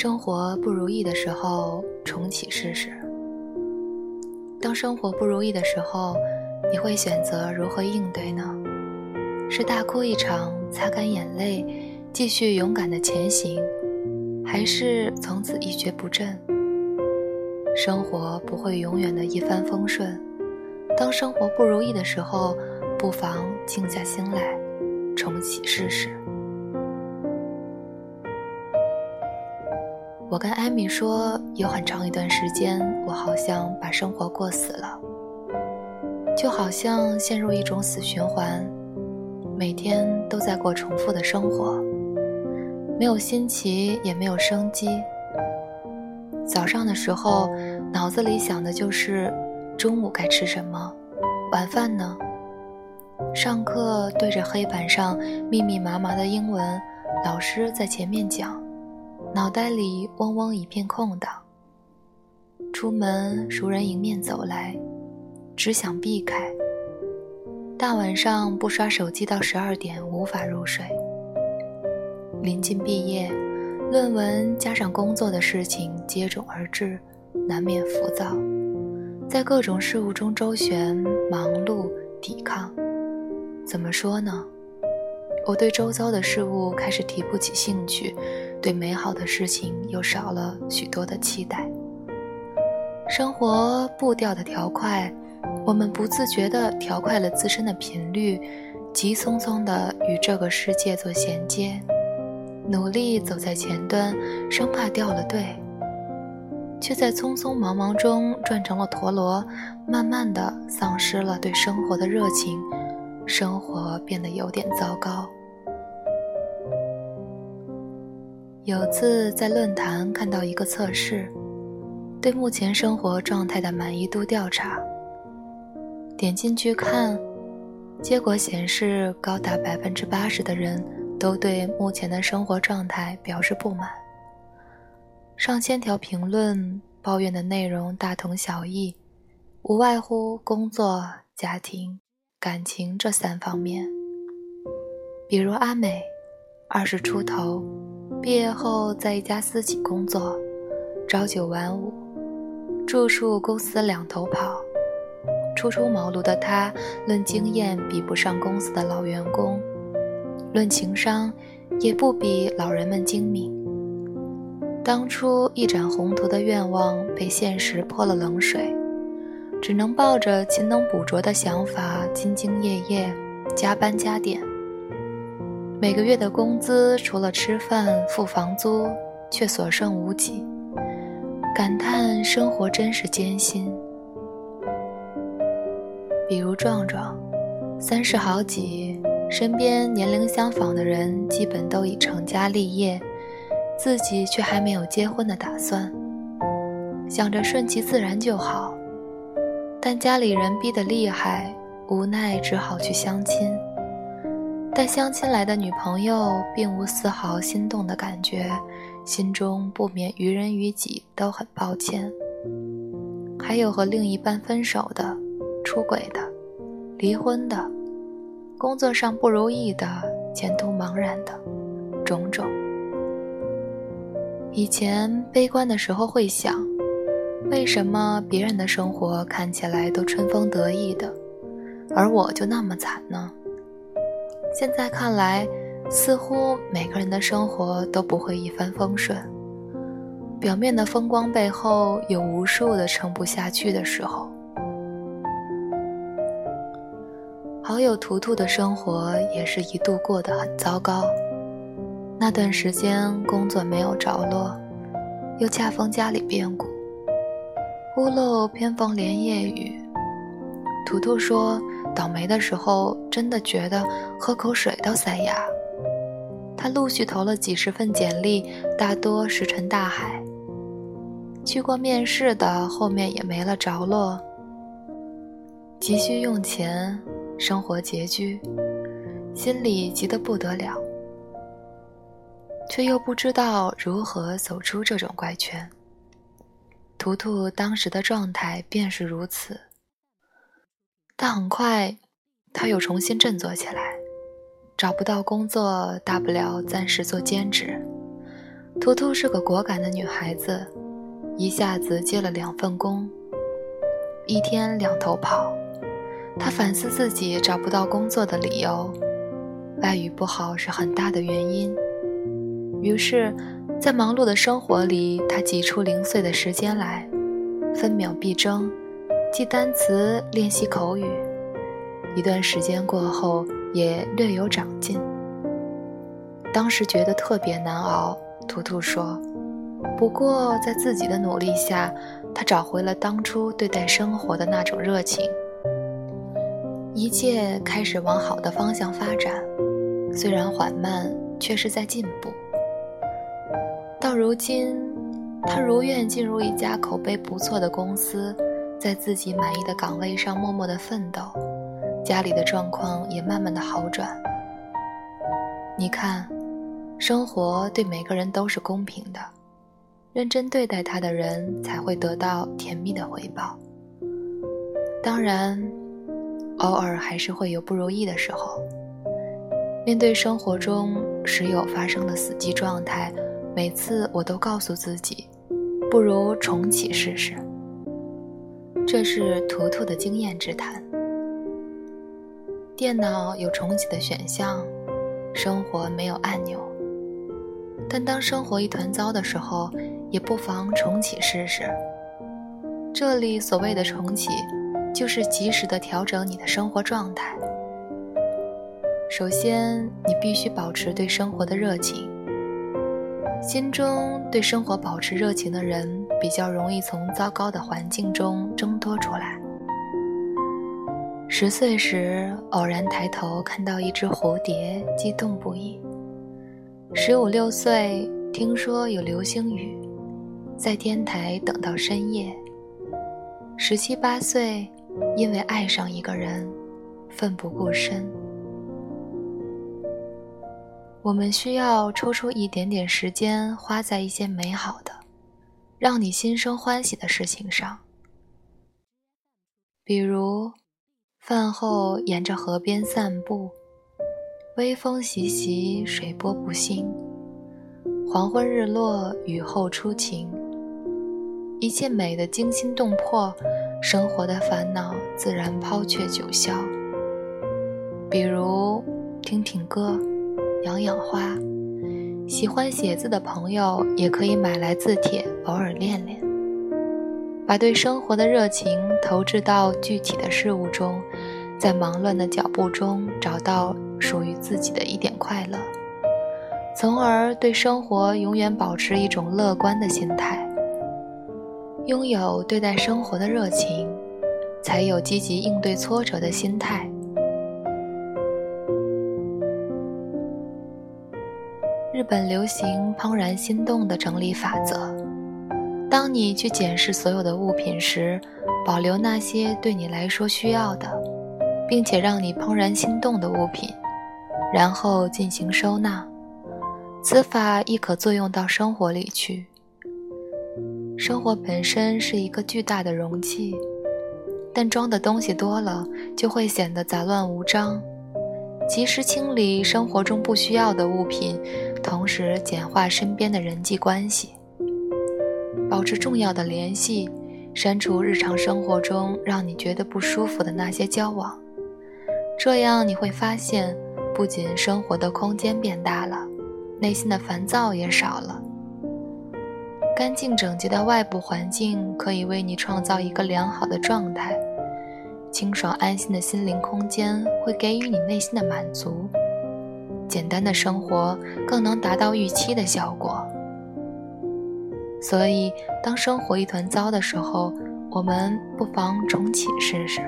生活不如意的时候，重启试试。当生活不如意的时候，你会选择如何应对呢？是大哭一场，擦干眼泪，继续勇敢的前行，还是从此一蹶不振？生活不会永远的一帆风顺，当生活不如意的时候，不妨静下心来，重启试试。我跟艾米说，有很长一段时间，我好像把生活过死了，就好像陷入一种死循环，每天都在过重复的生活，没有新奇，也没有生机。早上的时候，脑子里想的就是中午该吃什么，晚饭呢？上课对着黑板上密密麻麻的英文，老师在前面讲，脑袋里嗡嗡一片空档。出门熟人迎面走来，只想避开。大晚上不刷手机到十二点无法入睡。临近毕业。论文加上工作的事情接踵而至，难免浮躁，在各种事物中周旋、忙碌、抵抗。怎么说呢？我对周遭的事物开始提不起兴趣，对美好的事情又少了许多的期待。生活步调的调快，我们不自觉地调快了自身的频率，急匆匆地与这个世界做衔接。努力走在前端，生怕掉了队，却在匆匆忙忙中转成了陀螺，慢慢的丧失了对生活的热情，生活变得有点糟糕。有次在论坛看到一个测试，对目前生活状态的满意度调查，点进去看，结果显示高达百分之八十的人。都对目前的生活状态表示不满。上千条评论抱怨的内容大同小异，无外乎工作、家庭、感情这三方面。比如阿美，二十出头，毕业后在一家私企工作，朝九晚五，住宿公司两头跑。初出茅庐的他，论经验比不上公司的老员工。论情商，也不比老人们精明。当初一展宏图的愿望被现实泼了冷水，只能抱着勤能补拙的想法兢兢业业，加班加点。每个月的工资除了吃饭付房租，却所剩无几，感叹生活真是艰辛。比如壮壮，三十好几。身边年龄相仿的人基本都已成家立业，自己却还没有结婚的打算。想着顺其自然就好，但家里人逼得厉害，无奈只好去相亲。带相亲来的女朋友并无丝毫心动的感觉，心中不免于人于己都很抱歉。还有和另一半分手的、出轨的、离婚的。工作上不如意的，前途茫然的，种种。以前悲观的时候会想，为什么别人的生活看起来都春风得意的，而我就那么惨呢？现在看来，似乎每个人的生活都不会一帆风顺，表面的风光背后有无数的撑不下去的时候。好友图图的生活也是一度过得很糟糕。那段时间工作没有着落，又恰逢家里变故，屋漏偏逢连夜雨。图图说，倒霉的时候真的觉得喝口水都塞牙。他陆续投了几十份简历，大多石沉大海。去过面试的，后面也没了着落。急需用钱。生活拮据，心里急得不得了，却又不知道如何走出这种怪圈。图图当时的状态便是如此，但很快他又重新振作起来。找不到工作，大不了暂时做兼职，图图是个果敢的女孩子，一下子接了两份工，一天两头跑。她反思自己找不到工作的理由，外语不好是很大的原因。于是，在忙碌的生活里，她挤出零碎的时间来，分秒必争，记单词，练习口语。一段时间过后，也略有长进。当时觉得特别难熬，图图说。不过，在自己的努力下，他找回了当初对待生活的那种热情。一切开始往好的方向发展，虽然缓慢，却是在进步。到如今，他如愿进入一家口碑不错的公司，在自己满意的岗位上默默的奋斗，家里的状况也慢慢的好转。你看。生活对每个人都是公平的，认真对待他的人才会得到甜蜜的回报。当然，偶尔还是会有不如意的时候。面对生活中时有发生的死机状态，每次我都告诉自己，不如重启试试。这是图图的经验之谈。电脑有重启的选项，生活没有按钮。但当生活一团糟的时候，也不妨重启试试。这里所谓的重启，就是及时的调整你的生活状态。首先，你必须保持对生活的热情。心中对生活保持热情的人，比较容易从糟糕的环境中挣脱出来。十岁时，偶然抬头看到一只蝴蝶，激动不已。十五六岁，听说有流星雨，在天台等到深夜。十七八岁，因为爱上一个人，奋不顾身。我们需要抽出一点点时间，花在一些美好的、让你心生欢喜的事情上，比如饭后沿着河边散步。微风习习，水波不兴。黄昏日落，雨后初晴。一切美的惊心动魄，生活的烦恼自然抛却九霄。比如听听歌，养养花。喜欢写字的朋友也可以买来字帖，偶尔练练。把对生活的热情投掷到具体的事物中，在忙乱的脚步中找到。属于自己的一点快乐，从而对生活永远保持一种乐观的心态。拥有对待生活的热情，才有积极应对挫折的心态。日本流行“怦然心动”的整理法则：当你去检视所有的物品时，保留那些对你来说需要的，并且让你怦然心动的物品。然后进行收纳，此法亦可作用到生活里去。生活本身是一个巨大的容器，但装的东西多了，就会显得杂乱无章。及时清理生活中不需要的物品，同时简化身边的人际关系，保持重要的联系，删除日常生活中让你觉得不舒服的那些交往。这样你会发现。不仅生活的空间变大了，内心的烦躁也少了。干净整洁的外部环境可以为你创造一个良好的状态，清爽安心的心灵空间会给予你内心的满足。简单的生活更能达到预期的效果。所以，当生活一团糟的时候，我们不妨重启试试。